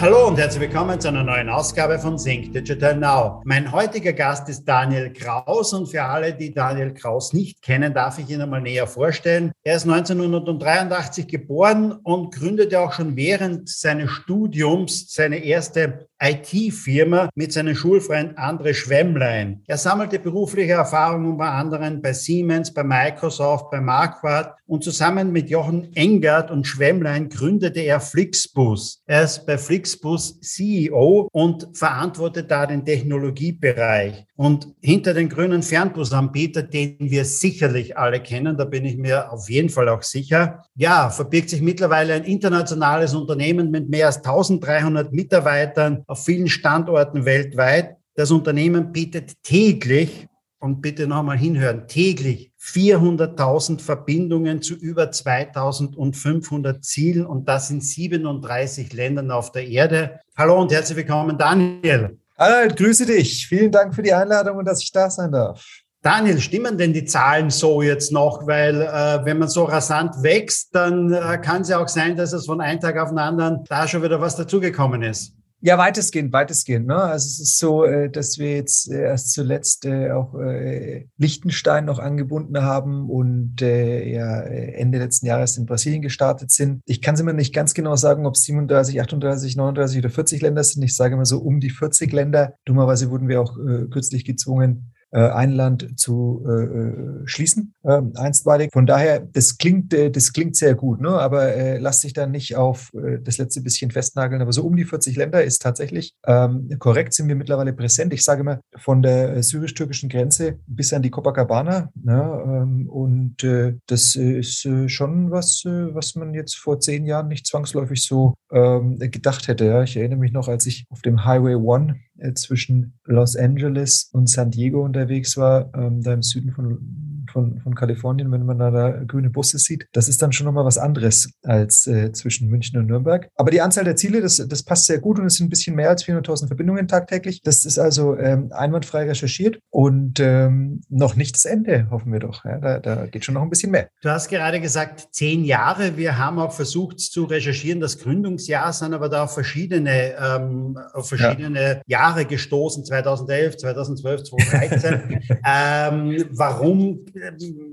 Hallo und herzlich willkommen zu einer neuen Ausgabe von Think Digital Now. Mein heutiger Gast ist Daniel Kraus und für alle, die Daniel Kraus nicht kennen, darf ich ihn einmal näher vorstellen. Er ist 1983 geboren und gründete auch schon während seines Studiums seine erste IT-Firma mit seinem Schulfreund André Schwemmlein. Er sammelte berufliche Erfahrungen unter anderem bei Siemens, bei Microsoft, bei Marquardt und zusammen mit Jochen Engert und Schwemmlein gründete er Flixbus. Er ist bei Flixbus CEO und verantwortet da den Technologiebereich. Und hinter den grünen Fernbusanbieter, den wir sicherlich alle kennen, da bin ich mir auf jeden Fall auch sicher, ja, verbirgt sich mittlerweile ein internationales Unternehmen mit mehr als 1300 Mitarbeitern auf vielen Standorten weltweit. Das Unternehmen bietet täglich, und bitte nochmal hinhören, täglich 400.000 Verbindungen zu über 2.500 Zielen und das in 37 Ländern auf der Erde. Hallo und herzlich willkommen, Daniel. Hallo, grüße dich. Vielen Dank für die Einladung und dass ich da sein darf. Daniel, stimmen denn die Zahlen so jetzt noch? Weil äh, wenn man so rasant wächst, dann äh, kann es ja auch sein, dass es von einem Tag auf den anderen da schon wieder was dazugekommen ist. Ja, weitestgehend, weitestgehend. Ne? Also es ist so, äh, dass wir jetzt äh, erst zuletzt äh, auch Liechtenstein noch angebunden haben und ja Ende letzten Jahres in Brasilien gestartet sind. Ich kann es immer nicht ganz genau sagen, ob es 37, 38, 39 oder 40 Länder sind. Ich sage immer so um die 40 Länder. Dummerweise wurden wir auch kürzlich gezwungen, ein Land zu äh, äh, schließen, äh, einstweilig. Von daher, das klingt, äh, das klingt sehr gut, ne? aber äh, lass dich dann nicht auf äh, das letzte bisschen festnageln. Aber so um die 40 Länder ist tatsächlich ähm, korrekt, sind wir mittlerweile präsent. Ich sage mal, von der äh, syrisch-türkischen Grenze bis an die Copacabana. Ne? Ähm, und äh, das ist äh, schon was, äh, was man jetzt vor zehn Jahren nicht zwangsläufig so ähm, gedacht hätte. Ja? Ich erinnere mich noch, als ich auf dem Highway One äh, zwischen Los Angeles und San Diego unterwegs war, ähm, da im Süden von von, von Kalifornien, wenn man da, da grüne Busse sieht, das ist dann schon nochmal was anderes als äh, zwischen München und Nürnberg. Aber die Anzahl der Ziele, das, das passt sehr gut und es sind ein bisschen mehr als 400.000 Verbindungen tagtäglich. Das ist also ähm, einwandfrei recherchiert und ähm, noch nicht das Ende, hoffen wir doch. Ja, da, da geht schon noch ein bisschen mehr. Du hast gerade gesagt, zehn Jahre. Wir haben auch versucht zu recherchieren. Das Gründungsjahr sind aber da auf verschiedene, ähm, auf verschiedene ja. Jahre gestoßen, 2011, 2012, 2013. ähm, warum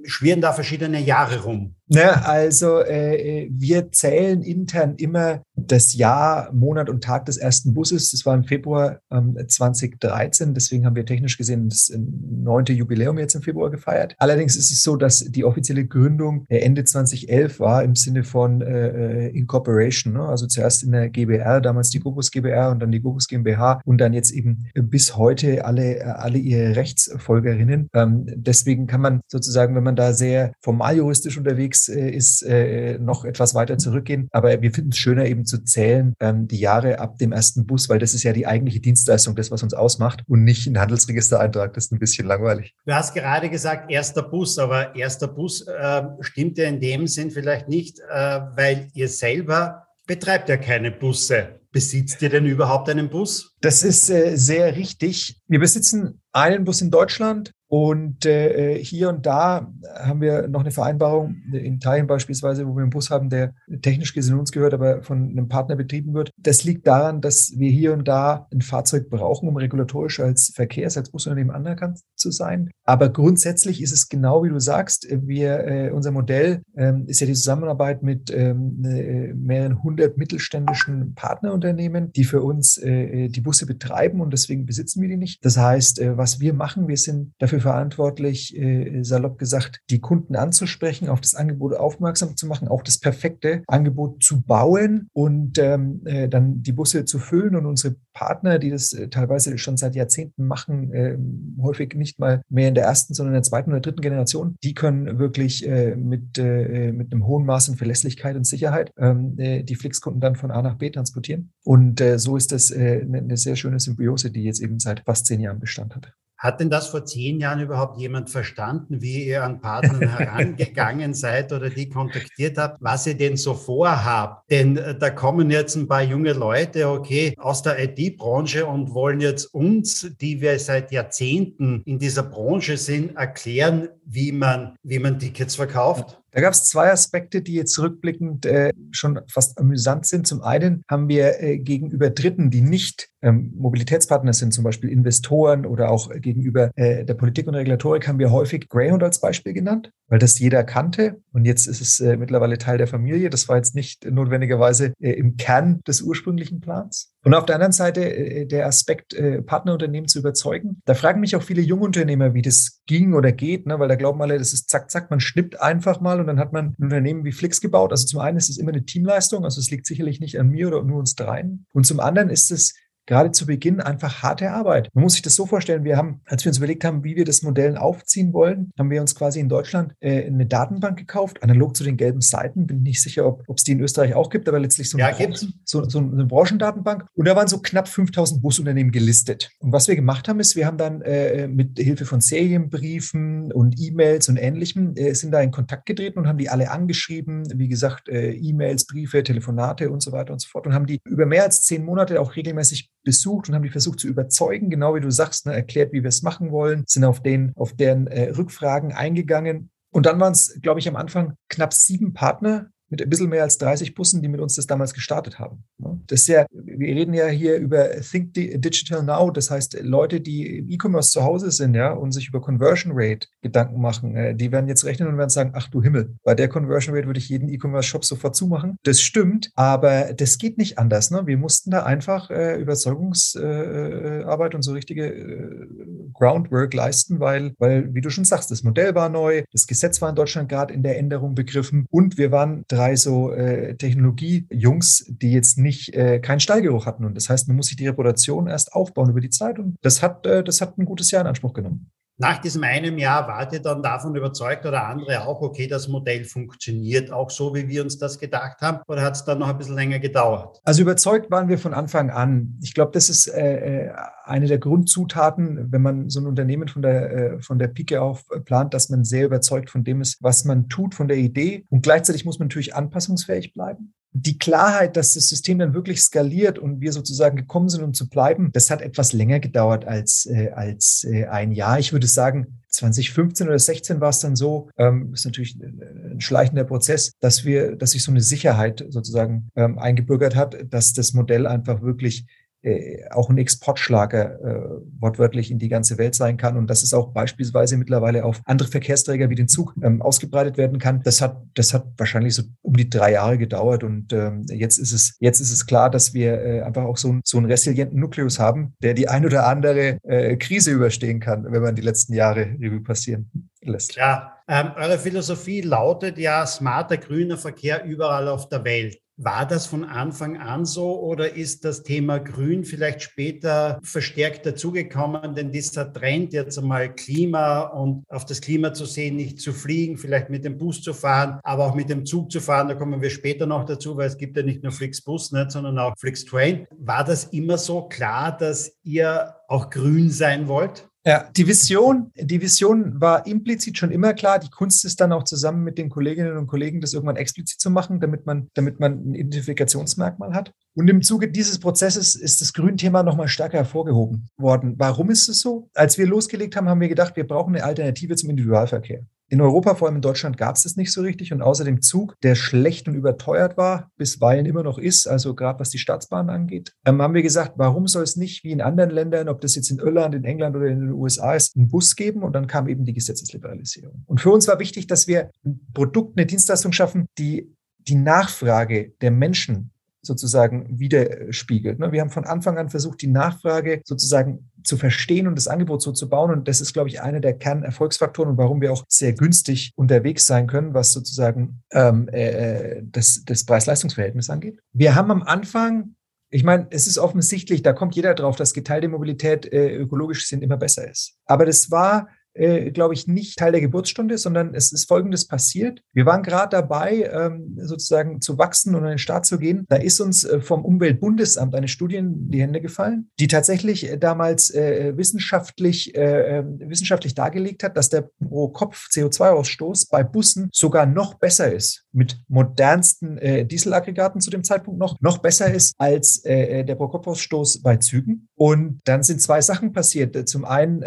schwirren da verschiedene Jahre rum. Ne, also äh, wir zählen intern immer das Jahr, Monat und Tag des ersten Busses. Das war im Februar ähm, 2013. Deswegen haben wir technisch gesehen das äh, neunte Jubiläum jetzt im Februar gefeiert. Allerdings ist es so, dass die offizielle Gründung äh, Ende 2011 war im Sinne von äh, äh, Incorporation. Ne? Also zuerst in der GBR, damals die Gobus GBR und dann die Gobus GmbH und dann jetzt eben bis heute alle, alle ihre Rechtsfolgerinnen. Ähm, deswegen kann man sozusagen, wenn man da sehr formal juristisch unterwegs unterwegs äh, ist, äh, noch etwas weiter zurückgehen. Aber wir finden es schöner eben zu zählen, ähm, die Jahre ab dem ersten Bus, weil das ist ja die eigentliche Dienstleistung, das, was uns ausmacht und nicht ein Handelsregistereintrag. Das ist ein bisschen langweilig. Du hast gerade gesagt, erster Bus, aber erster Bus äh, stimmt ja in dem Sinn vielleicht nicht, äh, weil ihr selber betreibt ja keine Busse. Besitzt ihr denn überhaupt einen Bus? Das ist äh, sehr richtig. Wir besitzen einen Bus in Deutschland, und äh, hier und da haben wir noch eine Vereinbarung, in Italien beispielsweise, wo wir einen Bus haben, der technisch gesehen uns gehört, aber von einem Partner betrieben wird. Das liegt daran, dass wir hier und da ein Fahrzeug brauchen, um regulatorisch als Verkehrs-, als Busunternehmen anerkannt zu sein. Aber grundsätzlich ist es genau wie du sagst. Wir, äh, unser Modell äh, ist ja die Zusammenarbeit mit ähm, äh, mehreren hundert mittelständischen Partnerunternehmen, die für uns äh, die Busse betreiben und deswegen besitzen wir die nicht. Das heißt, äh, was wir machen, wir sind dafür verantwortlich, äh, salopp gesagt, die Kunden anzusprechen, auf das Angebot aufmerksam zu machen, auch das perfekte Angebot zu bauen und ähm, äh, dann die Busse zu füllen und unsere Partner, die das äh, teilweise schon seit Jahrzehnten machen, äh, häufig nicht mal mehr in der ersten, sondern in der zweiten oder dritten Generation, die können wirklich äh, mit, äh, mit einem hohen Maß an Verlässlichkeit und Sicherheit ähm, äh, die Flixkunden dann von A nach B transportieren. Und äh, so ist das äh, eine sehr schöne Symbiose, die jetzt eben seit fast zehn Jahren Bestand hat. Hat denn das vor zehn Jahren überhaupt jemand verstanden, wie ihr an Partnern herangegangen seid oder die kontaktiert habt, was ihr denn so vorhabt? Denn äh, da kommen jetzt ein paar junge Leute, okay, aus der IT-Branche und wollen jetzt uns, die wir seit Jahrzehnten in dieser Branche sind, erklären, wie man, wie man Tickets verkauft? Da gab es zwei Aspekte, die jetzt rückblickend äh, schon fast amüsant sind. Zum einen haben wir äh, gegenüber Dritten, die nicht ähm, Mobilitätspartner sind, zum Beispiel Investoren oder auch gegenüber äh, der Politik und Regulatorik, haben wir häufig Greyhound als Beispiel genannt, weil das jeder kannte. Und jetzt ist es äh, mittlerweile Teil der Familie. Das war jetzt nicht notwendigerweise äh, im Kern des ursprünglichen Plans. Und auf der anderen Seite äh, der Aspekt, Partnerunternehmen zu überzeugen. Da fragen mich auch viele Jungunternehmer, wie das ging oder geht, ne? weil da glauben alle, das ist zack, zack, man schnippt einfach mal und dann hat man ein Unternehmen wie Flix gebaut. Also zum einen ist es immer eine Teamleistung, also es liegt sicherlich nicht an mir oder nur uns dreien. Und zum anderen ist es gerade zu Beginn einfach harte Arbeit. Man muss sich das so vorstellen, wir haben, als wir uns überlegt haben, wie wir das Modell aufziehen wollen, haben wir uns quasi in Deutschland äh, eine Datenbank gekauft, analog zu den gelben Seiten. Bin nicht sicher, ob es die in Österreich auch gibt, aber letztlich so eine, ja, Branchen, so, so eine Branchendatenbank. Und da waren so knapp 5000 Busunternehmen gelistet. Und was wir gemacht haben, ist, wir haben dann äh, mit Hilfe von Serienbriefen und E-Mails und Ähnlichem äh, sind da in Kontakt getreten und haben die alle angeschrieben. Wie gesagt, äh, E-Mails, Briefe, Telefonate und so weiter und so fort. Und haben die über mehr als zehn Monate auch regelmäßig besucht und haben die versucht zu überzeugen, genau wie du sagst, ne, erklärt, wie wir es machen wollen, sind auf, den, auf deren äh, Rückfragen eingegangen. Und dann waren es, glaube ich, am Anfang knapp sieben Partner, mit ein bisschen mehr als 30 Bussen, die mit uns das damals gestartet haben. Das ist ja, wir reden ja hier über Think Digital Now, das heißt Leute, die im E-Commerce zu Hause sind, ja, und sich über Conversion Rate Gedanken machen, äh, die werden jetzt rechnen und werden sagen, ach du Himmel, bei der Conversion Rate würde ich jeden E-Commerce-Shop sofort zumachen. Das stimmt, aber das geht nicht anders. Ne? Wir mussten da einfach äh, Überzeugungsarbeit äh, und so richtige äh, Groundwork leisten, weil, weil, wie du schon sagst, das Modell war neu, das Gesetz war in Deutschland gerade in der Änderung begriffen und wir waren drei so äh, Technologie-Jungs, die jetzt nicht äh, keinen Stallgeruch hatten. Und das heißt, man muss sich die Reputation erst aufbauen über die Zeit. Und das hat, äh, das hat ein gutes Jahr in Anspruch genommen. Nach diesem einen Jahr wart ihr dann davon überzeugt oder andere auch, okay, das Modell funktioniert auch so, wie wir uns das gedacht haben? Oder hat es dann noch ein bisschen länger gedauert? Also überzeugt waren wir von Anfang an. Ich glaube, das ist äh, äh, eine der Grundzutaten, wenn man so ein Unternehmen von der, äh, von der Pike auf plant, dass man sehr überzeugt von dem ist, was man tut, von der Idee. Und gleichzeitig muss man natürlich anpassungsfähig bleiben die Klarheit, dass das System dann wirklich skaliert und wir sozusagen gekommen sind, um zu bleiben, das hat etwas länger gedauert als, äh, als äh, ein Jahr. Ich würde sagen, 2015 oder 16 war es dann so, ähm, ist natürlich ein schleichender Prozess, dass wir, dass sich so eine Sicherheit sozusagen ähm, eingebürgert hat, dass das Modell einfach wirklich äh, auch ein Exportschlager äh, wortwörtlich in die ganze Welt sein kann und dass es auch beispielsweise mittlerweile auf andere Verkehrsträger wie den Zug ähm, ausgebreitet werden kann. Das hat, das hat wahrscheinlich so um die drei Jahre gedauert und ähm, jetzt ist es, jetzt ist es klar, dass wir äh, einfach auch so, so einen resilienten Nukleus haben, der die ein oder andere äh, Krise überstehen kann, wenn man die letzten Jahre Revue passieren lässt. Ja, ähm, eure Philosophie lautet ja smarter grüner Verkehr überall auf der Welt. War das von Anfang an so oder ist das Thema Grün vielleicht später verstärkt dazugekommen? Denn dieser Trend jetzt einmal Klima und auf das Klima zu sehen, nicht zu fliegen, vielleicht mit dem Bus zu fahren, aber auch mit dem Zug zu fahren, da kommen wir später noch dazu, weil es gibt ja nicht nur Flixbus, nicht, sondern auch Flixtrain. War das immer so klar, dass ihr auch grün sein wollt? Ja, die Vision, die Vision war implizit schon immer klar. Die Kunst ist dann auch zusammen mit den Kolleginnen und Kollegen, das irgendwann explizit zu machen, damit man, damit man ein Identifikationsmerkmal hat. Und im Zuge dieses Prozesses ist das Grünthema nochmal stärker hervorgehoben worden. Warum ist es so? Als wir losgelegt haben, haben wir gedacht, wir brauchen eine Alternative zum Individualverkehr. In Europa, vor allem in Deutschland, gab es das nicht so richtig. Und außerdem Zug, der schlecht und überteuert war, bisweilen immer noch ist, also gerade was die Staatsbahn angeht, ähm, haben wir gesagt, warum soll es nicht wie in anderen Ländern, ob das jetzt in Irland, in England oder in den USA ist, einen Bus geben? Und dann kam eben die Gesetzesliberalisierung. Und für uns war wichtig, dass wir ein Produkt, eine Dienstleistung schaffen, die die Nachfrage der Menschen sozusagen widerspiegelt. Ne? Wir haben von Anfang an versucht, die Nachfrage sozusagen zu verstehen und das Angebot so zu bauen. Und das ist, glaube ich, einer der Kernerfolgsfaktoren und warum wir auch sehr günstig unterwegs sein können, was sozusagen ähm, äh, das, das Preis-Leistungs-Verhältnis angeht. Wir haben am Anfang ich meine, es ist offensichtlich, da kommt jeder drauf, dass geteilte Mobilität äh, ökologisch sind immer besser ist. Aber das war äh, glaube ich, nicht Teil der Geburtsstunde, sondern es ist Folgendes passiert. Wir waren gerade dabei, ähm, sozusagen zu wachsen und an den Start zu gehen. Da ist uns äh, vom Umweltbundesamt eine Studie in die Hände gefallen, die tatsächlich äh, damals äh, wissenschaftlich, äh, ähm, wissenschaftlich dargelegt hat, dass der Pro-Kopf CO2-Ausstoß bei Bussen sogar noch besser ist, mit modernsten Dieselaggregaten zu dem Zeitpunkt noch, noch besser ist als der Pro-Kopf-Ausstoß bei Zügen. Und dann sind zwei Sachen passiert. Zum einen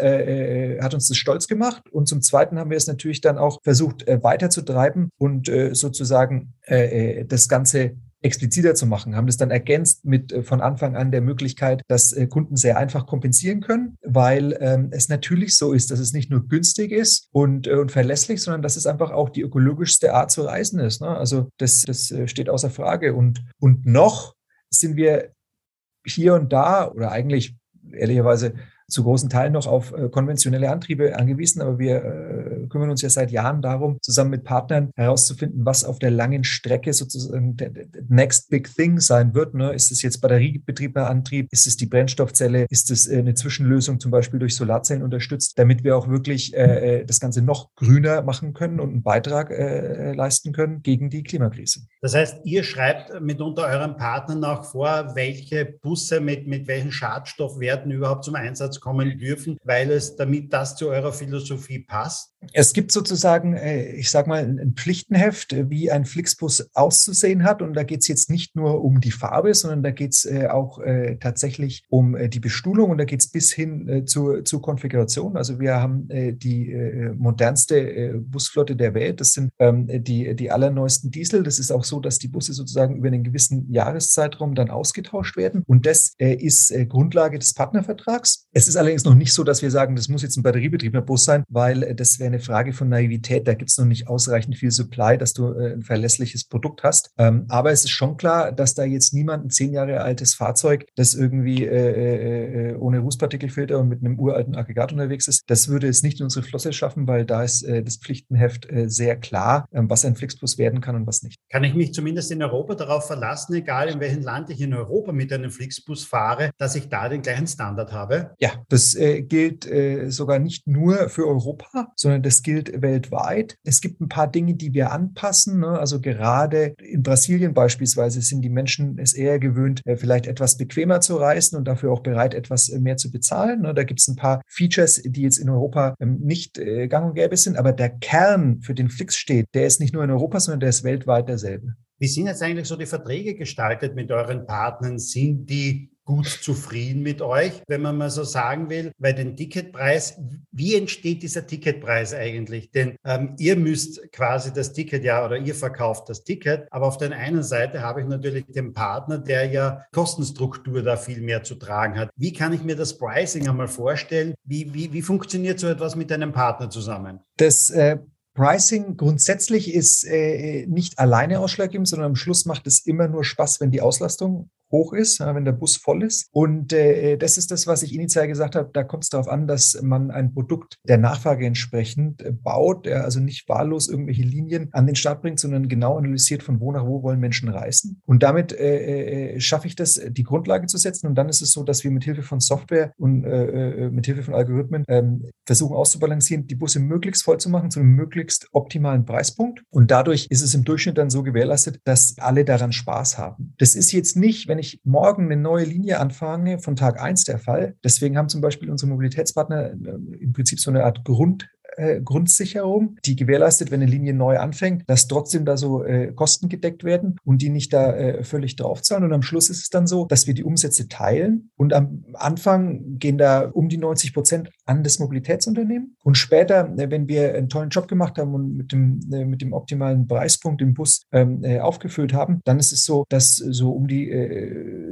hat uns das stolz gemacht und zum zweiten haben wir es natürlich dann auch versucht äh, weiterzutreiben und äh, sozusagen äh, das Ganze expliziter zu machen, haben das dann ergänzt mit äh, von Anfang an der Möglichkeit, dass äh, Kunden sehr einfach kompensieren können, weil ähm, es natürlich so ist, dass es nicht nur günstig ist und, äh, und verlässlich, sondern dass es einfach auch die ökologischste Art zu reisen ist. Ne? Also das, das steht außer Frage. Und, und noch sind wir hier und da oder eigentlich ehrlicherweise zu großen Teilen noch auf äh, konventionelle Antriebe angewiesen, aber wir äh, kümmern uns ja seit Jahren darum, zusammen mit Partnern herauszufinden, was auf der langen Strecke sozusagen der, Next Big Thing sein wird. Ne? Ist es jetzt batteriebetriebener Antrieb? Ist es die Brennstoffzelle? Ist es äh, eine Zwischenlösung zum Beispiel durch Solarzellen unterstützt, damit wir auch wirklich das Ganze noch grüner machen können und einen Beitrag leisten können gegen die Klimakrise? Das heißt, ihr schreibt mitunter euren Partnern auch vor, welche Busse mit, mit welchen Schadstoffwerten überhaupt zum Einsatz kommen dürfen, weil es damit das zu eurer Philosophie passt? Es gibt sozusagen, äh, ich sage mal, ein Pflichtenheft, äh, wie ein Flixbus auszusehen hat. Und da geht es jetzt nicht nur um die Farbe, sondern da geht es äh, auch tatsächlich um die Bestuhlung und da geht es bis hin zur, zur Konfiguration. Also wir haben die modernste Busflotte der Welt. Das sind ähm, die, die allerneuesten Diesel. Das ist auch so, dass die Busse sozusagen über einen gewissen Jahreszeitraum dann ausgetauscht werden. Und das ist Grundlage des Partnervertrags. Es ist allerdings noch nicht so, dass wir sagen, das muss jetzt ein batteriebetriebener Bus sein, weil das wäre eine Frage von Naivität. Da gibt es noch nicht ausreichend viel Supply, dass du äh, ein verlässliches Produkt hast. Ähm, aber es ist schon klar, dass da jetzt niemand ein zehn Jahre altes Fahrzeug, das irgendwie äh, äh, ohne Rußpartikelfilter und mit einem uralten Aggregat unterwegs ist, das würde es nicht in unsere Flosse schaffen, weil da ist das Pflichtenheft sehr klar, ähm, was ein Flixbus werden kann und was nicht. Kann ich mich zumindest in Europa darauf verlassen, egal in welchem Land ich in Europa mit einem Flixbus fahre, dass ich da den gleichen Standard habe? Ja, das gilt sogar nicht nur für Europa, sondern das gilt weltweit. Es gibt ein paar Dinge, die wir anpassen. Ne? Also gerade in Brasilien beispielsweise sind die Menschen es eher gewöhnt, äh, vielleicht etwas bequemer zu reisen und dafür auch bereit, etwas äh, mehr zu bezahlen. Ne? Da gibt es ein paar Features, die jetzt in Europa ähm, nicht äh, gang und gäbe sind, aber der Kern, für den Flix steht, der ist nicht nur in Europa, sondern der ist weltweit derselbe. Wie sind jetzt eigentlich so die Verträge gestaltet mit euren Partnern? Sind die gut zufrieden mit euch, wenn man mal so sagen will, weil den Ticketpreis, wie entsteht dieser Ticketpreis eigentlich? Denn ähm, ihr müsst quasi das Ticket ja oder ihr verkauft das Ticket, aber auf der einen Seite habe ich natürlich den Partner, der ja Kostenstruktur da viel mehr zu tragen hat. Wie kann ich mir das Pricing einmal vorstellen? Wie, wie, wie funktioniert so etwas mit einem Partner zusammen? Das äh Pricing grundsätzlich ist äh, nicht alleine ausschlaggebend, sondern am Schluss macht es immer nur Spaß, wenn die Auslastung hoch ist, wenn der Bus voll ist. Und äh, das ist das, was ich initial gesagt habe. Da kommt es darauf an, dass man ein Produkt der Nachfrage entsprechend äh, baut, der also nicht wahllos irgendwelche Linien an den Start bringt, sondern genau analysiert, von wo nach wo wollen Menschen reisen. Und damit äh, äh, schaffe ich das, die Grundlage zu setzen. Und dann ist es so, dass wir mit Hilfe von Software und äh, äh mit Hilfe von Algorithmen ähm, versuchen auszubalancieren, die Busse möglichst voll zu machen zu einem möglichst optimalen Preispunkt. Und dadurch ist es im Durchschnitt dann so gewährleistet, dass alle daran Spaß haben. Das ist jetzt nicht, wenn ich morgen eine neue Linie anfange, von Tag eins der Fall. Deswegen haben zum Beispiel unsere Mobilitätspartner äh, im Prinzip so eine Art Grund, äh, Grundsicherung, die gewährleistet, wenn eine Linie neu anfängt, dass trotzdem da so äh, Kosten gedeckt werden und die nicht da äh, völlig draufzahlen. Und am Schluss ist es dann so, dass wir die Umsätze teilen und am Anfang gehen da um die 90 Prozent an das Mobilitätsunternehmen. Und später, äh, wenn wir einen tollen Job gemacht haben und mit dem, äh, mit dem optimalen Preispunkt im Bus ähm, äh, aufgefüllt haben, dann ist es so, dass so um die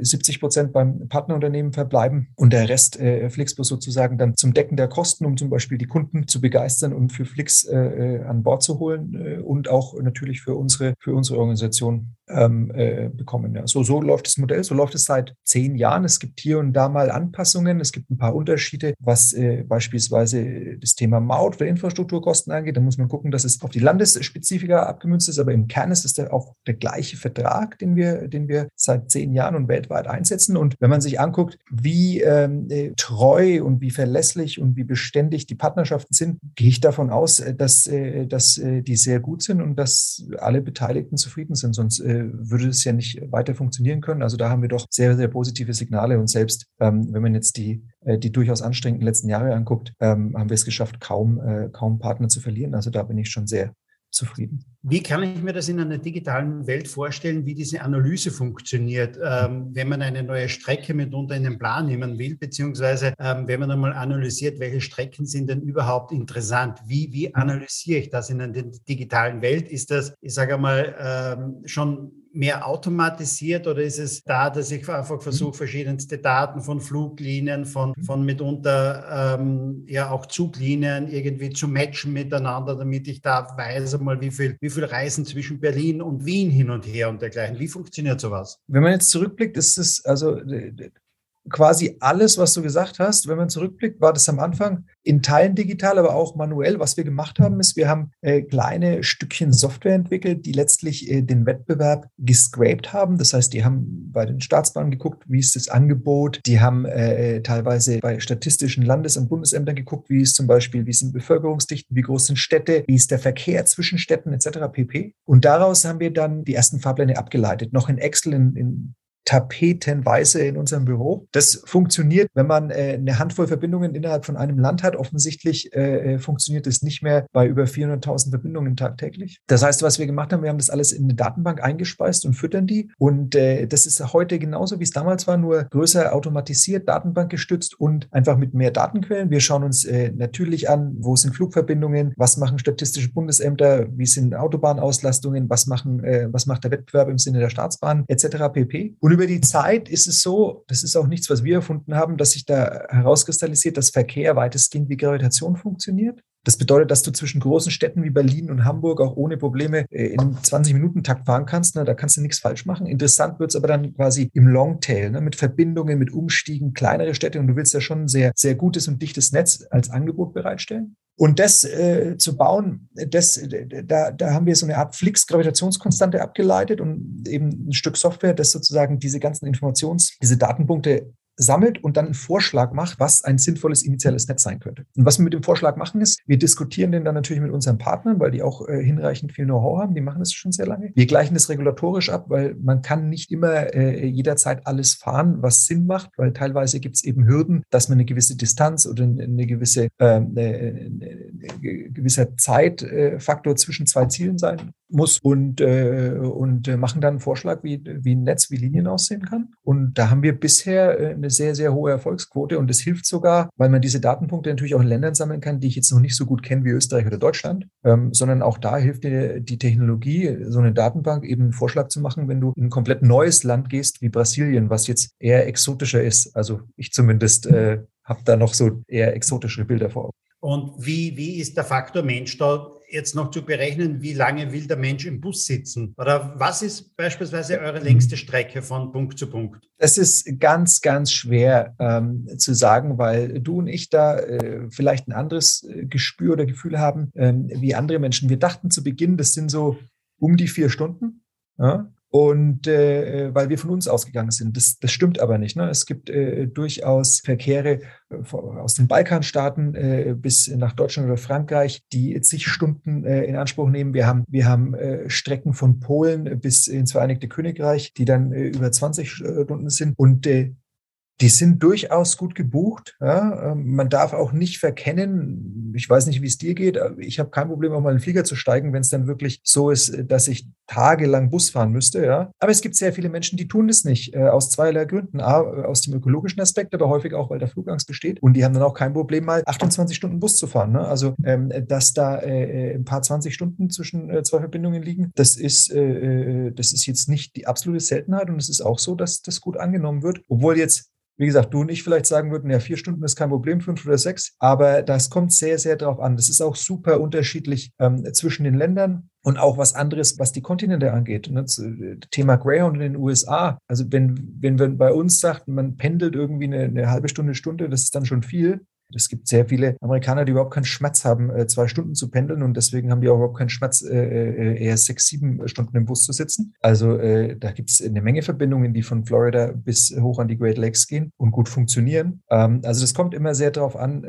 70 Prozent beim Partnerunternehmen verbleiben und der Rest Flixbus sozusagen dann zum Decken der Kosten, um zum Beispiel die Kunden zu begeistern, und für Flix an Bord zu holen und auch natürlich für unsere, für unsere Organisation ähm, äh, bekommen. Ja. So, so läuft das Modell, so läuft es seit zehn Jahren. Es gibt hier und da mal Anpassungen, es gibt ein paar Unterschiede, was äh, beispielsweise das Thema Maut für Infrastrukturkosten angeht. Da muss man gucken, dass es auf die Landesspezifika abgemünzt ist, aber im Kern ist es der, auch der gleiche Vertrag, den wir, den wir seit zehn Jahren und weltweit einsetzen. Und wenn man sich anguckt, wie ähm, äh, treu und wie verlässlich und wie beständig die Partnerschaften sind, gehe ich davon aus, äh, dass, äh, dass äh, die sehr gut sind und dass alle Beteiligten zufrieden sind. Sonst äh, würde es ja nicht weiter funktionieren können. Also da haben wir doch sehr, sehr positive Signale. Und selbst ähm, wenn man jetzt die, äh, die durchaus anstrengenden letzten Jahre anguckt, ähm, haben wir es geschafft, kaum, äh, kaum Partner zu verlieren. Also da bin ich schon sehr zufrieden. Wie kann ich mir das in einer digitalen Welt vorstellen, wie diese Analyse funktioniert, ähm, wenn man eine neue Strecke mitunter in den Plan nehmen will, beziehungsweise ähm, wenn man einmal analysiert, welche Strecken sind denn überhaupt interessant? Wie, wie analysiere ich das in einer digitalen Welt? Ist das, ich sage einmal, ähm, schon mehr automatisiert oder ist es da, dass ich einfach versuche, mhm. verschiedenste Daten von Fluglinien, von, mhm. von mitunter ähm, ja auch Zuglinien irgendwie zu matchen miteinander, damit ich da weiß einmal, wie viel, wie viel Reisen zwischen Berlin und Wien hin und her und dergleichen. Wie funktioniert sowas? Wenn man jetzt zurückblickt, ist es also quasi alles, was du gesagt hast, wenn man zurückblickt, war das am Anfang in Teilen digital, aber auch manuell. Was wir gemacht haben, ist, wir haben äh, kleine Stückchen Software entwickelt, die letztlich äh, den Wettbewerb gescraped haben. Das heißt, die haben bei den Staatsbahnen geguckt, wie ist das Angebot. Die haben äh, teilweise bei statistischen Landes- und Bundesämtern geguckt, wie ist zum Beispiel, wie sind Bevölkerungsdichten, wie groß sind Städte, wie ist der Verkehr zwischen Städten etc. pp. Und daraus haben wir dann die ersten Fahrpläne abgeleitet, noch in Excel, in, in tapetenweise in unserem Büro. Das funktioniert, wenn man äh, eine Handvoll Verbindungen innerhalb von einem Land hat. Offensichtlich äh, äh funktioniert es nicht mehr bei über 400.000 Verbindungen tagtäglich. Das heißt, was wir gemacht haben, wir haben das alles in eine Datenbank eingespeist und füttern die. Und äh, das ist heute genauso, wie es damals war, nur größer automatisiert, Datenbank gestützt und einfach mit mehr Datenquellen. Wir schauen uns äh, natürlich an, wo sind Flugverbindungen, was machen statistische Bundesämter, wie sind Autobahnauslastungen, was machen, äh, was macht der Wettbewerb im Sinne der Staatsbahn etc. pp. Und über die Zeit ist es so, das ist auch nichts, was wir erfunden haben, dass sich da herauskristallisiert, dass Verkehr weitestgehend wie Gravitation funktioniert. Das bedeutet, dass du zwischen großen Städten wie Berlin und Hamburg auch ohne Probleme äh, in einem 20-Minuten-Takt fahren kannst. Ne? Da kannst du nichts falsch machen. Interessant wird es aber dann quasi im Longtail, ne? mit Verbindungen, mit Umstiegen, kleinere Städte. Und du willst ja schon ein sehr, sehr gutes und dichtes Netz als Angebot bereitstellen. Und das äh, zu bauen, das, da, da haben wir so eine Art Flix-Gravitationskonstante abgeleitet und eben ein Stück Software, das sozusagen diese ganzen Informations-, diese Datenpunkte sammelt und dann einen Vorschlag macht, was ein sinnvolles initiales Netz sein könnte. Und was wir mit dem Vorschlag machen ist, wir diskutieren den dann natürlich mit unseren Partnern, weil die auch äh, hinreichend viel Know-how haben. Die machen das schon sehr lange. Wir gleichen das regulatorisch ab, weil man kann nicht immer äh, jederzeit alles fahren, was Sinn macht, weil teilweise gibt es eben Hürden, dass man eine gewisse Distanz oder eine gewisse ähm, äh, gewisser Zeitfaktor zwischen zwei Zielen sein muss und, äh, und äh, machen dann einen Vorschlag, wie, wie ein Netz, wie Linien aussehen kann. Und da haben wir bisher äh, eine sehr, sehr hohe Erfolgsquote und es hilft sogar, weil man diese Datenpunkte natürlich auch in Ländern sammeln kann, die ich jetzt noch nicht so gut kenne wie Österreich oder Deutschland, ähm, sondern auch da hilft dir die Technologie, so eine Datenbank eben einen Vorschlag zu machen, wenn du in ein komplett neues Land gehst wie Brasilien, was jetzt eher exotischer ist. Also ich zumindest äh, habe da noch so eher exotische Bilder vor Augen. Und wie, wie ist der Faktor Mensch da jetzt noch zu berechnen, wie lange will der Mensch im Bus sitzen? Oder was ist beispielsweise eure längste Strecke von Punkt zu Punkt? Das ist ganz, ganz schwer ähm, zu sagen, weil du und ich da äh, vielleicht ein anderes äh, Gespür oder Gefühl haben ähm, wie andere Menschen. Wir dachten zu Beginn, das sind so um die vier Stunden. Ja? Und äh, weil wir von uns ausgegangen sind. Das, das stimmt aber nicht. Ne? Es gibt äh, durchaus Verkehre äh, aus den Balkanstaaten äh, bis nach Deutschland oder Frankreich, die zig Stunden äh, in Anspruch nehmen. Wir haben, wir haben äh, Strecken von Polen bis ins Vereinigte Königreich, die dann äh, über 20 Stunden sind. Und äh, die sind durchaus gut gebucht. Ja. Ähm, man darf auch nicht verkennen, ich weiß nicht, wie es dir geht, ich habe kein Problem, auch mal in den Flieger zu steigen, wenn es dann wirklich so ist, dass ich tagelang Bus fahren müsste. Ja. Aber es gibt sehr viele Menschen, die tun das nicht, äh, aus zweierlei Gründen. A, aus dem ökologischen Aspekt, aber häufig auch, weil der Flugangst besteht. Und die haben dann auch kein Problem, mal 28 Stunden Bus zu fahren. Ne? Also, ähm, dass da äh, ein paar 20 Stunden zwischen äh, zwei Verbindungen liegen, das ist, äh, äh, das ist jetzt nicht die absolute Seltenheit. Und es ist auch so, dass das gut angenommen wird. Obwohl jetzt wie gesagt, du und ich vielleicht sagen würden, ja, vier Stunden ist kein Problem, fünf oder sechs, aber das kommt sehr, sehr drauf an. Das ist auch super unterschiedlich ähm, zwischen den Ländern und auch was anderes, was die Kontinente angeht. Ne? Thema Greyhound in den USA. Also wenn, wenn man bei uns sagt, man pendelt irgendwie eine, eine halbe Stunde, Stunde, das ist dann schon viel. Es gibt sehr viele Amerikaner, die überhaupt keinen Schmerz haben, äh, zwei Stunden zu pendeln und deswegen haben die auch überhaupt keinen Schmerz, äh, äh, eher sechs, sieben Stunden im Bus zu sitzen. Also da gibt es eine Menge Verbindungen, die von Florida bis hoch an die Great Lakes gehen und gut funktionieren. Ähm, also das kommt immer sehr darauf an,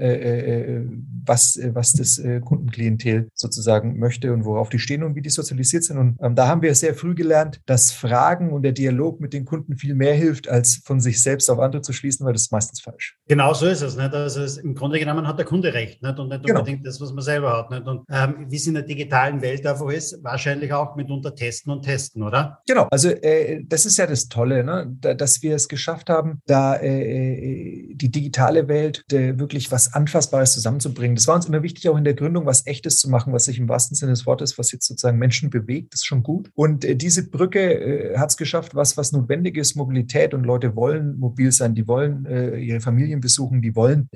was, was das Kundenklientel sozusagen möchte und worauf die stehen und wie die sozialisiert sind. Und ähm, da haben wir sehr früh gelernt, dass Fragen und der Dialog mit den Kunden viel mehr hilft, als von sich selbst auf andere zu schließen, weil das ist meistens falsch. Genau so ist es. Nicht? Also es im Grunde genommen hat der Kunde recht nicht? und nicht genau. unbedingt das, was man selber hat. Nicht? Und ähm, wie es in der digitalen Welt einfach ist, wahrscheinlich auch mitunter testen und testen, oder? Genau, also äh, das ist ja das Tolle, ne? da, dass wir es geschafft haben, da äh, äh die digitale Welt äh, wirklich was Anfassbares zusammenzubringen. Das war uns immer wichtig, auch in der Gründung was Echtes zu machen, was sich im wahrsten Sinne des Wortes, was jetzt sozusagen Menschen bewegt, das ist schon gut. Und äh, diese Brücke äh, hat es geschafft, was, was notwendig ist, Mobilität und Leute wollen mobil sein, die wollen ihre Familien besuchen, die wollen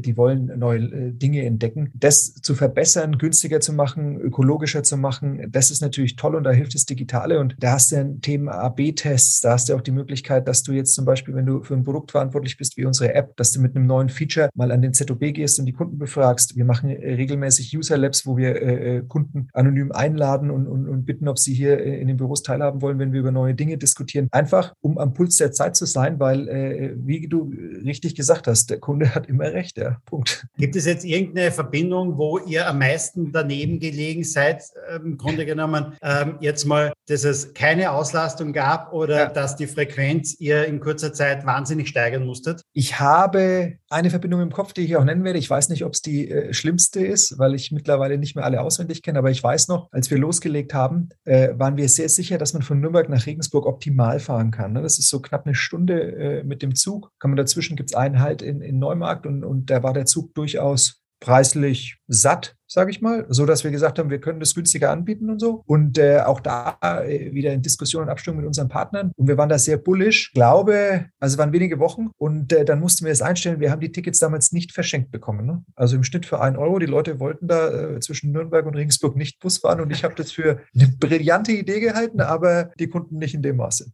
die, wollen neue äh, Dinge entdecken. Das zu verbessern, günstiger zu machen, ökologischer zu machen, das ist natürlich toll und da hilft das Digitale. Und da hast du ein Thema AB-Tests, da hast du auch die Möglichkeit, dass du jetzt zum Beispiel, wenn du für ein Produkt verantwortlich bist, wie unsere App, dass du mit einem neuen Feature mal an den ZOB gehst und die Kunden befragst. Wir machen äh, regelmäßig User Labs, wo wir äh, Kunden anonym einladen und, und, und bitten, ob sie hier in den Büros teilhaben wollen, wenn wir über neue Dinge diskutieren. Einfach, um am Puls der Zeit zu sein, weil, wie du richtig gesagt hast, der Kunde hat immer recht. Ja. Punkt. Gibt es jetzt irgendeine Verbindung, wo ihr am meisten daneben gelegen seid, ähm, im Grunde genommen, ähm, jetzt mal, dass es keine Auslastung gab oder ja. dass die Frequenz ihr in kurzer Zeit wahnsinnig steigern musstet? Ich habe eine Verbindung im Kopf, die ich auch nennen werde. Ich weiß nicht, ob es die äh, schlimmste ist, weil ich mittlerweile nicht mehr alle auswendig kenne, aber ich weiß noch, als wir losgelegt haben, äh, waren wir sehr sicher, dass man von Nürnberg nach Regensburg optimal fahren kann. Ne? Das ist so knapp eine Stunde äh, mit dem Zug. Kann man dazwischen gibt es einen Halt in, in Neumarkt und, und da war der Zug durchaus preislich satt, sage ich mal, so dass wir gesagt haben, wir können das günstiger anbieten und so. Und äh, auch da äh, wieder in Diskussion und Abstimmung mit unseren Partnern. Und wir waren da sehr bullisch. Glaube, also es waren wenige Wochen und äh, dann mussten wir es einstellen. Wir haben die Tickets damals nicht verschenkt bekommen. Ne? Also im Schnitt für einen Euro. Die Leute wollten da äh, zwischen Nürnberg und Regensburg nicht Bus fahren und ich habe das für eine brillante Idee gehalten, aber die Kunden nicht in dem Maße.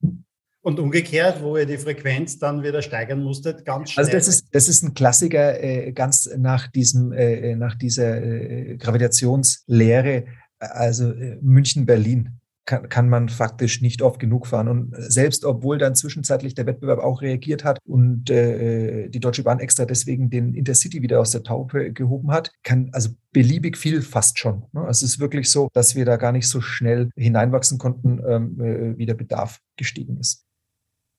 Und umgekehrt, wo ihr die Frequenz dann wieder steigern musstet, ganz schnell. Also das ist, das ist ein Klassiker, äh, ganz nach diesem, äh, nach dieser äh, Gravitationslehre, also äh, München-Berlin. Kann, kann man faktisch nicht oft genug fahren. Und selbst obwohl dann zwischenzeitlich der Wettbewerb auch reagiert hat und äh, die Deutsche Bahn extra deswegen den Intercity wieder aus der Taufe gehoben hat, kann also beliebig viel fast schon. Ne? Es ist wirklich so, dass wir da gar nicht so schnell hineinwachsen konnten, ähm, äh, wie der Bedarf gestiegen ist.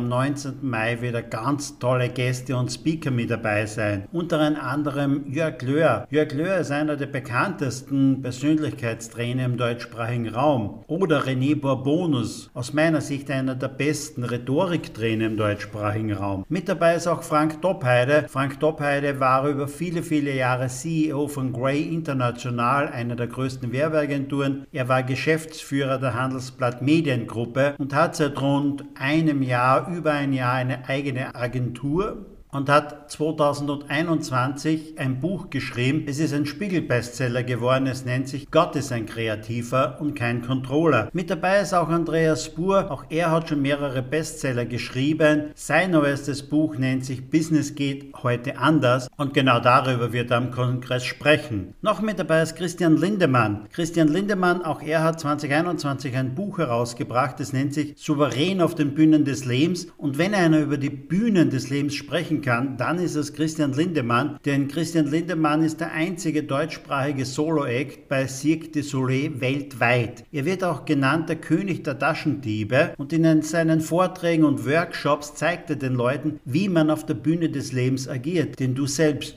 am 19. Mai wieder ganz tolle Gäste und Speaker mit dabei sein. Unter anderem Jörg Löhr. Jörg Löhr ist einer der bekanntesten Persönlichkeitstrainer im deutschsprachigen Raum. Oder René Bourbonus, aus meiner Sicht einer der besten Rhetoriktrainer im deutschsprachigen Raum. Mit dabei ist auch Frank Doppheide. Frank Doppheide war über viele, viele Jahre CEO von Grey International, einer der größten Werbeagenturen. Er war Geschäftsführer der Handelsblatt Mediengruppe und hat seit rund einem Jahr über ein Jahr eine eigene Agentur und hat 2021 ein Buch geschrieben. Es ist ein Spiegel-Bestseller geworden. Es nennt sich Gott ist ein Kreativer und kein Controller. Mit dabei ist auch Andreas Spur. Auch er hat schon mehrere Bestseller geschrieben. Sein neuestes Buch nennt sich Business geht heute anders. Und genau darüber wird er am Kongress sprechen. Noch mit dabei ist Christian Lindemann. Christian Lindemann, auch er hat 2021 ein Buch herausgebracht. Es nennt sich Souverän auf den Bühnen des Lebens. Und wenn einer über die Bühnen des Lebens sprechen kann, dann ist es Christian Lindemann, denn Christian Lindemann ist der einzige deutschsprachige Solo-Act bei Cirque du Soleil weltweit. Er wird auch genannt der König der Taschendiebe und in seinen Vorträgen und Workshops zeigt er den Leuten, wie man auf der Bühne des Lebens agiert, denn du selbst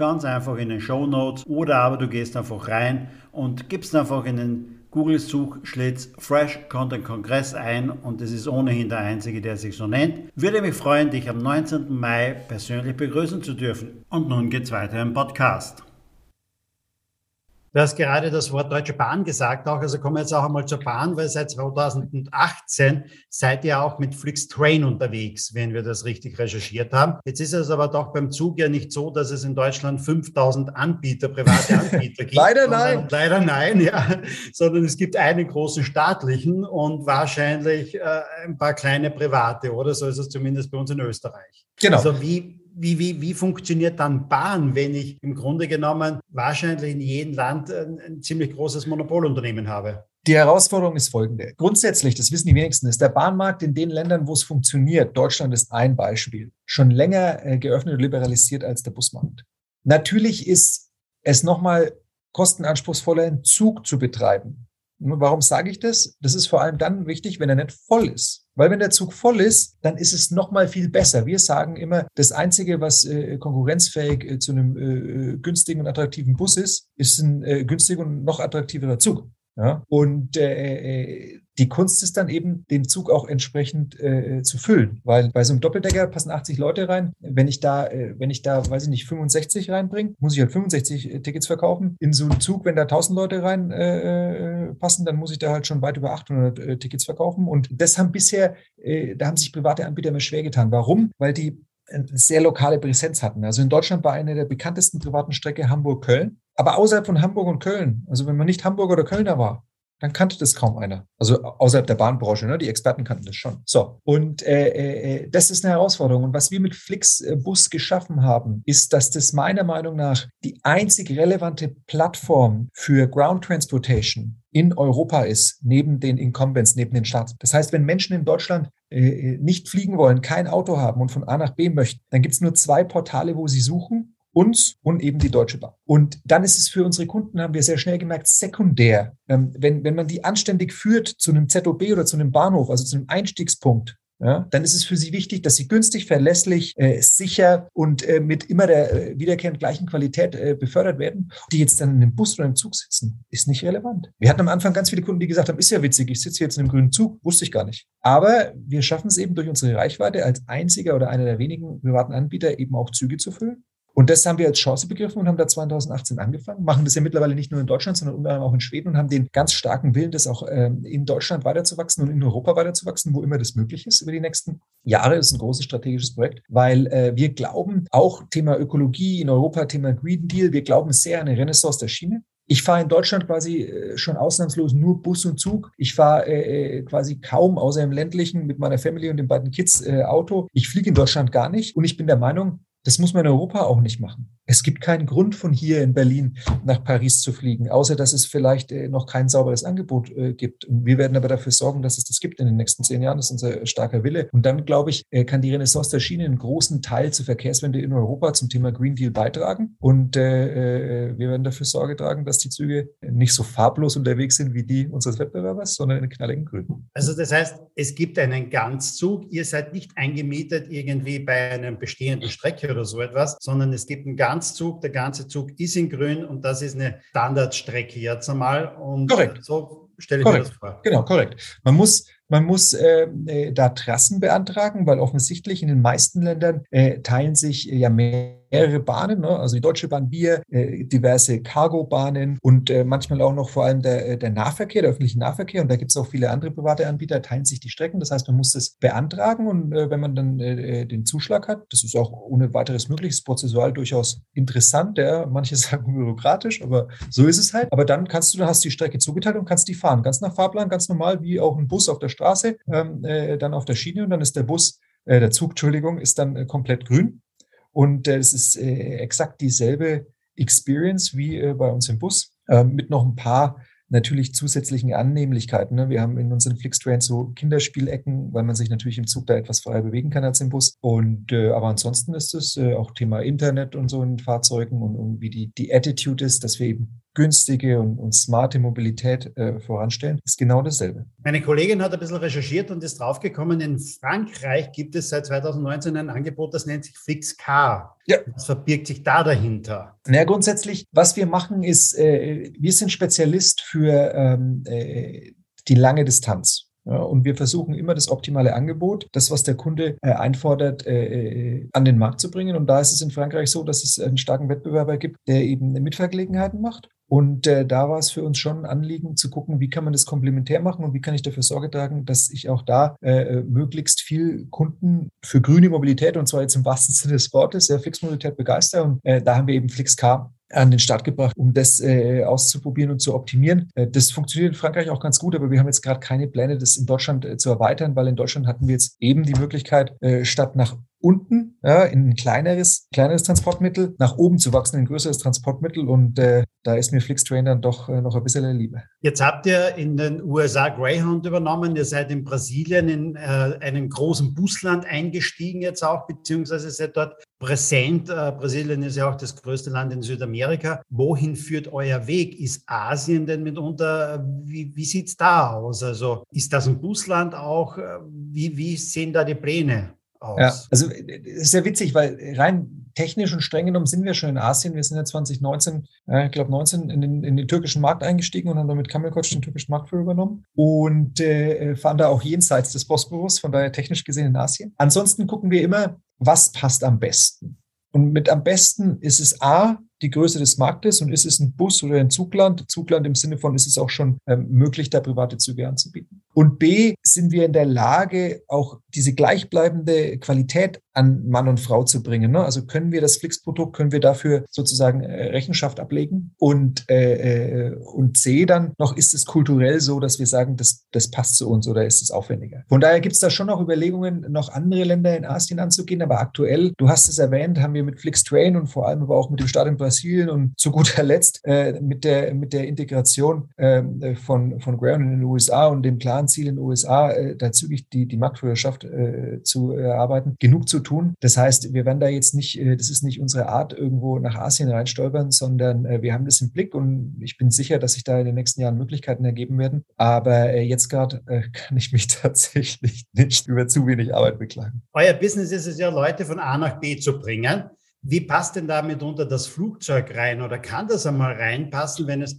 ganz einfach in den Show Notes oder aber du gehst einfach rein und gibst einfach in den Google-Suchschlitz Fresh Content Kongress ein und es ist ohnehin der einzige, der sich so nennt. Würde mich freuen, dich am 19. Mai persönlich begrüßen zu dürfen. Und nun geht's weiter im Podcast. Du hast gerade das Wort Deutsche Bahn gesagt auch, also kommen wir jetzt auch einmal zur Bahn, weil seit 2018 seid ihr auch mit Flixtrain unterwegs, wenn wir das richtig recherchiert haben. Jetzt ist es aber doch beim Zug ja nicht so, dass es in Deutschland 5000 Anbieter, private Anbieter gibt. leider nein. Leider nein, ja, sondern es gibt einen großen staatlichen und wahrscheinlich äh, ein paar kleine private, oder? So ist es zumindest bei uns in Österreich. Genau. Also wie, wie, wie, wie funktioniert dann Bahn, wenn ich im Grunde genommen wahrscheinlich in jedem Land ein, ein ziemlich großes Monopolunternehmen habe? Die Herausforderung ist folgende. Grundsätzlich, das wissen die wenigsten, ist der Bahnmarkt in den Ländern, wo es funktioniert, Deutschland ist ein Beispiel, schon länger äh, geöffnet und liberalisiert als der Busmarkt. Natürlich ist es nochmal kostenanspruchsvoller, einen Zug zu betreiben. Warum sage ich das? Das ist vor allem dann wichtig, wenn er nicht voll ist. Weil wenn der Zug voll ist, dann ist es noch mal viel besser. Wir sagen immer, das Einzige, was äh, konkurrenzfähig äh, zu einem äh, günstigen und attraktiven Bus ist, ist ein äh, günstiger und noch attraktiverer Zug. Ja? Und äh, die Kunst ist dann eben, den Zug auch entsprechend äh, zu füllen, weil bei so einem Doppeldecker passen 80 Leute rein. Wenn ich da, äh, wenn ich da, weiß ich nicht, 65 reinbringe, muss ich halt 65 äh, Tickets verkaufen. In so einem Zug, wenn da 1000 Leute rein äh, äh, dann muss ich da halt schon weit über 800 äh, Tickets verkaufen. Und das haben bisher, äh, da haben sich private Anbieter immer schwer getan. Warum? Weil die eine sehr lokale Präsenz hatten. Also in Deutschland war eine der bekanntesten privaten Strecke Hamburg-Köln. Aber außerhalb von Hamburg und Köln, also wenn man nicht Hamburger oder Kölner war, dann kannte das kaum einer. Also außerhalb der Bahnbranche, ne? die Experten kannten das schon. So, und äh, äh, das ist eine Herausforderung. Und was wir mit Flixbus geschaffen haben, ist, dass das meiner Meinung nach die einzig relevante Plattform für Ground Transportation in Europa ist, neben den Incumbents, neben den Staaten. Das heißt, wenn Menschen in Deutschland äh, nicht fliegen wollen, kein Auto haben und von A nach B möchten, dann gibt es nur zwei Portale, wo sie suchen uns und eben die Deutsche Bahn. Und dann ist es für unsere Kunden, haben wir sehr schnell gemerkt, sekundär. Ähm, wenn, wenn man die anständig führt zu einem ZOB oder zu einem Bahnhof, also zu einem Einstiegspunkt, ja, dann ist es für sie wichtig, dass sie günstig, verlässlich, äh, sicher und äh, mit immer der äh, wiederkehrend gleichen Qualität äh, befördert werden. Die jetzt dann in einem Bus oder im Zug sitzen, ist nicht relevant. Wir hatten am Anfang ganz viele Kunden, die gesagt haben, ist ja witzig, ich sitze jetzt in einem grünen Zug, wusste ich gar nicht. Aber wir schaffen es eben durch unsere Reichweite als einziger oder einer der wenigen privaten Anbieter eben auch Züge zu füllen. Und das haben wir als Chance begriffen und haben da 2018 angefangen, machen das ja mittlerweile nicht nur in Deutschland, sondern unter anderem auch in Schweden und haben den ganz starken Willen, das auch ähm, in Deutschland weiterzuwachsen und in Europa weiterzuwachsen, wo immer das möglich ist über die nächsten Jahre. Das ist ein großes strategisches Projekt, weil äh, wir glauben, auch Thema Ökologie in Europa, Thema Green Deal, wir glauben sehr an eine Renaissance der Schiene. Ich fahre in Deutschland quasi äh, schon ausnahmslos nur Bus und Zug. Ich fahre äh, äh, quasi kaum, außer im ländlichen, mit meiner Family und den beiden Kids äh, Auto. Ich fliege in Deutschland gar nicht. Und ich bin der Meinung, das muss man in Europa auch nicht machen. Es gibt keinen Grund von hier in Berlin nach Paris zu fliegen, außer dass es vielleicht äh, noch kein sauberes Angebot äh, gibt. Wir werden aber dafür sorgen, dass es das gibt in den nächsten zehn Jahren. Das ist unser starker Wille. Und dann, glaube ich, äh, kann die Renaissance der Schiene einen großen Teil zur Verkehrswende in Europa zum Thema Green Deal beitragen. Und wir werden dafür Sorge tragen, dass die Züge nicht so farblos unterwegs sind wie die unseres Wettbewerbers, sondern in knalligen Grün. Also das heißt, es gibt einen Ganzzug. Ihr seid nicht eingemietet irgendwie bei einer bestehenden Strecke oder so etwas, sondern es gibt einen Ganzzug. Der ganze Zug ist in grün und das ist eine Standardstrecke jetzt einmal. Und korrekt. so stelle ich korrekt. mir das vor. Genau, korrekt. Man muss Man muss äh, äh, da Trassen beantragen, weil offensichtlich in den meisten Ländern äh, teilen sich ja mehr mehrere Bahnen, ne? also die Deutsche Bahn Bier, äh, diverse Cargo-Bahnen und äh, manchmal auch noch vor allem der, äh, der Nahverkehr, der öffentliche Nahverkehr. Und da gibt es auch viele andere private Anbieter, teilen sich die Strecken. Das heißt, man muss das beantragen und äh, wenn man dann äh, äh, den Zuschlag hat, das ist auch ohne weiteres möglich, ist prozessual durchaus interessant. Ja? Manche sagen bürokratisch, aber so ist es halt. Aber dann kannst du, dann hast du die Strecke zugeteilt und kannst die fahren. Ganz nach Fahrplan, ganz normal, wie auch ein Bus auf der Straße, ähm, dann auf der Schiene und dann ist der Bus der Zug, Entschuldigung, ist dann komplett grün. Und äh, es ist äh, exakt dieselbe Experience wie äh, bei uns im Bus, äh, mit noch ein paar natürlich zusätzlichen Annehmlichkeiten. Ne? Wir haben in unseren Flixtrains so Kinderspielecken, weil man sich natürlich im Zug da etwas freier bewegen kann als im Bus. Und äh, aber ansonsten ist es äh, auch Thema Internet und so in Fahrzeugen und, und wie die, die Attitude ist, dass wir eben günstige und, und smarte Mobilität äh, voranstellen, ist genau dasselbe. Meine Kollegin hat ein bisschen recherchiert und ist draufgekommen, in Frankreich gibt es seit 2019 ein Angebot, das nennt sich FlixCar. Ja. Was verbirgt sich da dahinter? Na, grundsätzlich, was wir machen, ist, äh, wir sind Spezialist für ähm, äh, die lange Distanz. Ja, und wir versuchen immer das optimale Angebot, das, was der Kunde äh, einfordert, äh, äh, an den Markt zu bringen. Und da ist es in Frankreich so, dass es einen starken Wettbewerber gibt, der eben Mitvergelegenheiten macht. Und äh, da war es für uns schon ein Anliegen zu gucken, wie kann man das komplementär machen und wie kann ich dafür Sorge tragen, dass ich auch da äh, möglichst viel Kunden für grüne Mobilität und zwar jetzt im wahrsten Sinne des Wortes, sehr Flixmobilität begeister. Und äh, da haben wir eben FlixCar an den Start gebracht, um das äh, auszuprobieren und zu optimieren. Äh, das funktioniert in Frankreich auch ganz gut, aber wir haben jetzt gerade keine Pläne, das in Deutschland äh, zu erweitern, weil in Deutschland hatten wir jetzt eben die Möglichkeit, äh, statt nach unten ja, in ein kleineres, kleineres Transportmittel, nach oben zu wachsen in ein größeres Transportmittel. Und äh, da ist mir Flixtrain dann doch äh, noch ein bisschen Liebe. Jetzt habt ihr in den USA Greyhound übernommen. Ihr seid in Brasilien in äh, einem großen Busland eingestiegen jetzt auch, beziehungsweise seid dort präsent. Äh, Brasilien ist ja auch das größte Land in Südamerika. Wohin führt euer Weg? Ist Asien denn mitunter, wie, wie sieht es da aus? Also ist das ein Busland auch? Äh, wie, wie sehen da die Pläne? Aus. Ja, also das ist sehr witzig, weil rein technisch und streng genommen sind wir schon in Asien. Wir sind ja 2019, äh, ich glaube 19, in den, in den, türkischen Markt eingestiegen und haben damit Camelcoach den türkischen Markt für übernommen und äh, fahren da auch jenseits des Bosporus, von daher technisch gesehen in Asien. Ansonsten gucken wir immer, was passt am besten. Und mit am besten ist es A, die Größe des Marktes und ist es ein Bus oder ein Zugland? Zugland im Sinne von, ist es auch schon ähm, möglich, da private Züge anzubieten? Und B, sind wir in der Lage, auch diese gleichbleibende Qualität an Mann und Frau zu bringen? Ne? Also können wir das Flix-Produkt, können wir dafür sozusagen äh, Rechenschaft ablegen? Und, äh, äh, und C, dann noch, ist es kulturell so, dass wir sagen, das, das passt zu uns oder ist es aufwendiger? Von daher gibt es da schon noch Überlegungen, noch andere Länder in Asien anzugehen, aber aktuell, du hast es erwähnt, haben wir mit Flix Train und vor allem aber auch mit dem Start in Brasilien und zu guter Letzt äh, mit, der, mit der Integration äh, von, von Ground in den USA und dem klaren Ziel in den USA, äh, da zügig die, die Marktführerschaft äh, zu erarbeiten, genug zu tun. Das heißt, wir werden da jetzt nicht, äh, das ist nicht unsere Art, irgendwo nach Asien reinstolpern, sondern äh, wir haben das im Blick und ich bin sicher, dass sich da in den nächsten Jahren Möglichkeiten ergeben werden. Aber äh, jetzt gerade kann ich mich tatsächlich nicht über zu wenig Arbeit beklagen. Euer Business ist es ja, Leute von A nach B zu bringen. Wie passt denn damit unter das Flugzeug rein oder kann das einmal reinpassen, wenn es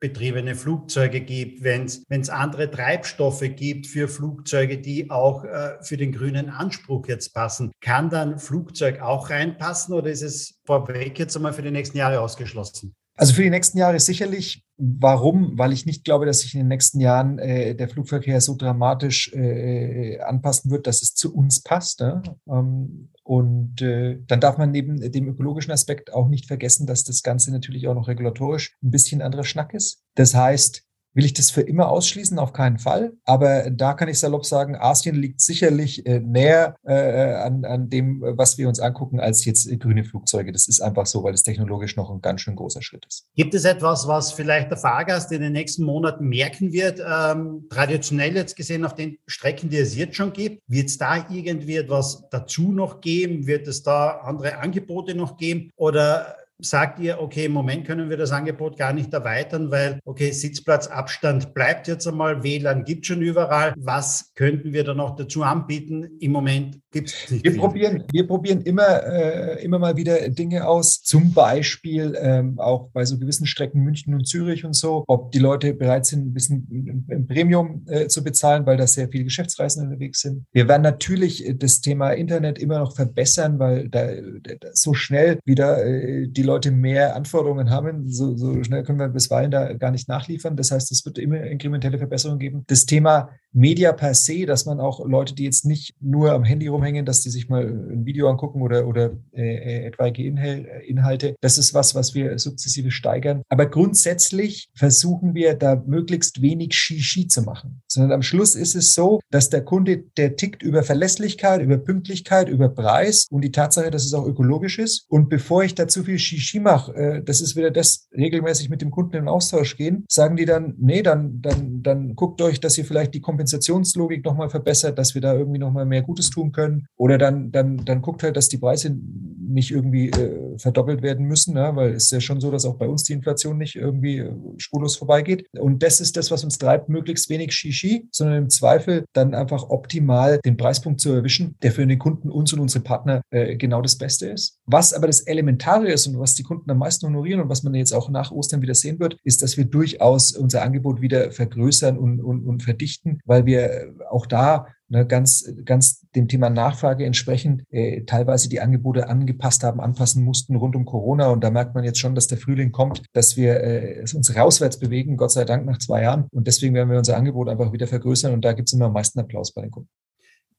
batteriebetriebene Flugzeuge gibt, wenn es andere Treibstoffe gibt für Flugzeuge, die auch äh, für den grünen Anspruch jetzt passen? Kann dann Flugzeug auch reinpassen oder ist es vorweg jetzt einmal für die nächsten Jahre ausgeschlossen? Also für die nächsten Jahre sicherlich. Warum? Weil ich nicht glaube, dass sich in den nächsten Jahren äh, der Flugverkehr so dramatisch äh, anpassen wird, dass es zu uns passt. Ja? Ähm, und äh, dann darf man neben dem ökologischen Aspekt auch nicht vergessen, dass das Ganze natürlich auch noch regulatorisch ein bisschen anderer Schnack ist. Das heißt, Will ich das für immer ausschließen? Auf keinen Fall. Aber da kann ich salopp sagen, Asien liegt sicherlich äh, näher äh, an, an dem, was wir uns angucken, als jetzt äh, grüne Flugzeuge. Das ist einfach so, weil es technologisch noch ein ganz schön großer Schritt ist. Gibt es etwas, was vielleicht der Fahrgast in den nächsten Monaten merken wird? Ähm, traditionell jetzt gesehen auf den Strecken, die es jetzt schon gibt, wird es da irgendwie etwas dazu noch geben? Wird es da andere Angebote noch geben? Oder sagt ihr, okay, im Moment können wir das Angebot gar nicht erweitern, weil, okay, Sitzplatzabstand bleibt jetzt einmal, WLAN gibt schon überall. Was könnten wir da noch dazu anbieten? Im Moment gibt es nicht. Wir probieren, wir probieren immer, äh, immer mal wieder Dinge aus, zum Beispiel ähm, auch bei so gewissen Strecken München und Zürich und so, ob die Leute bereit sind, ein bisschen im Premium äh, zu bezahlen, weil da sehr viele Geschäftsreisende unterwegs sind. Wir werden natürlich das Thema Internet immer noch verbessern, weil da, da so schnell wieder äh, die Leute mehr Anforderungen haben, so, so schnell können wir bisweilen da gar nicht nachliefern. Das heißt, es wird immer inkrementelle Verbesserungen geben. Das Thema Media per se, dass man auch Leute, die jetzt nicht nur am Handy rumhängen, dass die sich mal ein Video angucken oder, oder äh, etwaige Inhalte, das ist was, was wir sukzessive steigern. Aber grundsätzlich versuchen wir da möglichst wenig Shishi zu machen, sondern am Schluss ist es so, dass der Kunde, der tickt über Verlässlichkeit, über Pünktlichkeit, über Preis und die Tatsache, dass es auch ökologisch ist. Und bevor ich da zu viel Shishi mache, äh, das ist wieder das, regelmäßig mit dem Kunden in Austausch gehen, sagen die dann, nee, dann, dann, dann guckt euch, dass ihr vielleicht die Kompensation Kompensationslogik nochmal verbessert, dass wir da irgendwie nochmal mehr Gutes tun können. Oder dann, dann, dann guckt halt, dass die Preise nicht irgendwie äh, verdoppelt werden müssen, ne? weil es ist ja schon so, dass auch bei uns die Inflation nicht irgendwie äh, spurlos vorbeigeht. Und das ist das, was uns treibt, möglichst wenig Shishi, sondern im Zweifel dann einfach optimal den Preispunkt zu erwischen, der für den Kunden, uns und unsere Partner äh, genau das Beste ist. Was aber das Elementare ist und was die Kunden am meisten honorieren und was man jetzt auch nach Ostern wieder sehen wird, ist, dass wir durchaus unser Angebot wieder vergrößern und, und, und verdichten, weil wir auch da ne, ganz, ganz dem Thema Nachfrage entsprechend äh, teilweise die Angebote angepasst haben, anpassen mussten rund um Corona. Und da merkt man jetzt schon, dass der Frühling kommt, dass wir äh, uns rauswärts bewegen, Gott sei Dank nach zwei Jahren. Und deswegen werden wir unser Angebot einfach wieder vergrößern. Und da gibt es immer am meisten Applaus bei den Kunden.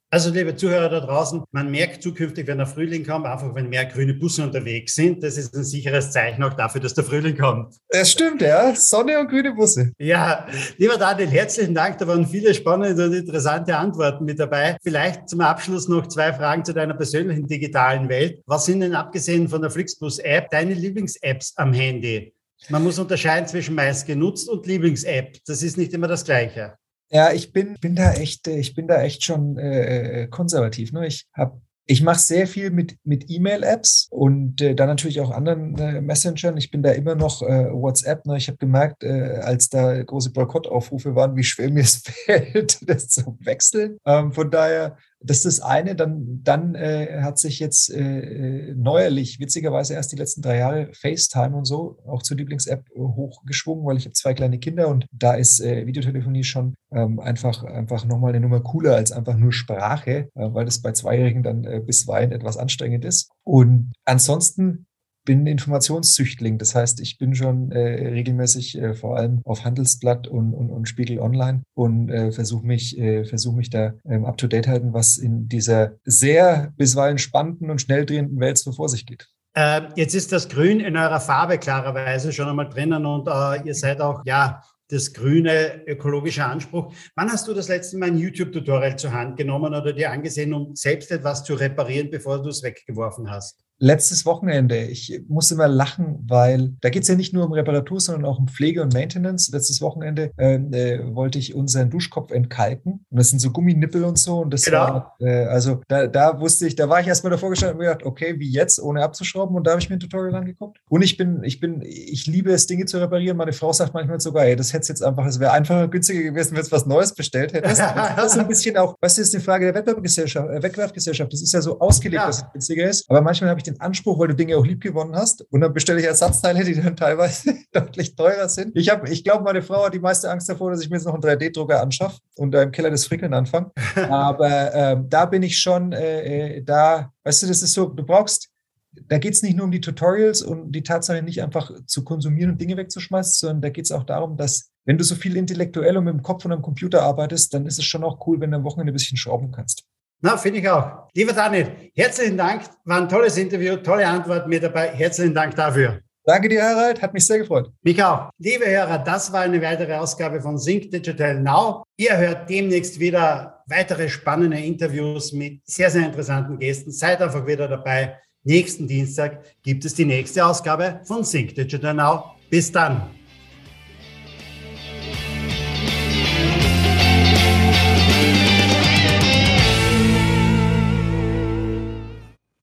Also, liebe Zuhörer da draußen, man merkt zukünftig, wenn der Frühling kommt, einfach wenn mehr grüne Busse unterwegs sind, das ist ein sicheres Zeichen auch dafür, dass der Frühling kommt. Das stimmt, ja. Sonne und grüne Busse. Ja, lieber Daniel, herzlichen Dank. Da waren viele spannende und interessante Antworten mit dabei. Vielleicht zum Abschluss noch zwei Fragen zu deiner persönlichen digitalen Welt. Was sind denn abgesehen von der Flixbus-App deine Lieblings-Apps am Handy? Man muss unterscheiden zwischen meist genutzt und Lieblings-App. Das ist nicht immer das Gleiche. Ja, ich bin, bin da echt, ich bin da echt schon äh, äh konservativ. Ne? Ich habe ich mache sehr viel mit, mit E-Mail-Apps und äh, dann natürlich auch anderen äh, Messengern. Ich bin da immer noch äh, WhatsApp. Ne? Ich habe gemerkt, äh, als da große Boykottaufrufe waren, wie schwer mir es fällt, das zu wechseln. Ähm, von daher das ist das eine. Dann, dann äh, hat sich jetzt äh, neuerlich, witzigerweise erst die letzten drei Jahre, FaceTime und so auch zur Lieblings-App äh, hochgeschwungen, weil ich habe zwei kleine Kinder und da ist äh, Videotelefonie schon ähm, einfach, einfach nochmal eine Nummer cooler als einfach nur Sprache, äh, weil das bei Zweijährigen dann äh, bisweilen etwas anstrengend ist. Und ansonsten bin Informationszüchtling. Das heißt, ich bin schon äh, regelmäßig äh, vor allem auf Handelsblatt und, und, und Spiegel Online und äh, versuche mich, äh, versuch mich da ähm, up to date halten, was in dieser sehr bisweilen spannenden und schnell drehenden Welt so vor sich geht. Ähm, jetzt ist das Grün in eurer Farbe klarerweise schon einmal drinnen und äh, ihr seid auch, ja, das grüne ökologische Anspruch. Wann hast du das letzte Mal ein YouTube-Tutorial zur Hand genommen oder dir angesehen, um selbst etwas zu reparieren, bevor du es weggeworfen hast? Letztes Wochenende, ich muss immer lachen, weil da geht es ja nicht nur um Reparatur, sondern auch um Pflege und Maintenance. Letztes Wochenende ähm, äh, wollte ich unseren Duschkopf entkalken und das sind so Gumminippel und so und das genau. war, äh, also da, da wusste ich, da war ich erstmal davor gestanden und mir gedacht, okay, wie jetzt, ohne abzuschrauben und da habe ich mir ein Tutorial angeguckt. Und ich bin, ich bin, ich liebe es, Dinge zu reparieren. Meine Frau sagt manchmal sogar, ey, das hätte jetzt einfach, es wäre einfacher, günstiger gewesen, wenn es was Neues bestellt hättest. das ist ein bisschen auch, was ist eine Frage der Wettbewerbsgesellschaft, äh, Wettbewerbsgesellschaft. Das ist ja so ausgelegt, ja. dass es günstiger ist, aber manchmal habe ich den Anspruch, weil du Dinge auch lieb gewonnen hast. Und dann bestelle ich Ersatzteile, die dann teilweise deutlich teurer sind. Ich habe, ich glaube, meine Frau hat die meiste Angst davor, dass ich mir jetzt noch einen 3D-Drucker anschaffe und da im Keller des Frickeln anfange. Aber ähm, da bin ich schon, äh, äh, da, weißt du, das ist so, du brauchst, da geht es nicht nur um die Tutorials und die Tatsache nicht einfach zu konsumieren und Dinge wegzuschmeißen, sondern da geht es auch darum, dass wenn du so viel intellektuell und mit dem Kopf und am Computer arbeitest, dann ist es schon auch cool, wenn du am Wochenende ein bisschen schrauben kannst. Na, finde ich auch. Lieber Daniel, herzlichen Dank. War ein tolles Interview, tolle Antwort mit dabei. Herzlichen Dank dafür. Danke dir, Harald. Hat mich sehr gefreut. Mich auch. Liebe Hörer, das war eine weitere Ausgabe von Sync Digital Now. Ihr hört demnächst wieder weitere spannende Interviews mit sehr, sehr interessanten Gästen. Seid einfach wieder dabei. Nächsten Dienstag gibt es die nächste Ausgabe von Sync Digital Now. Bis dann.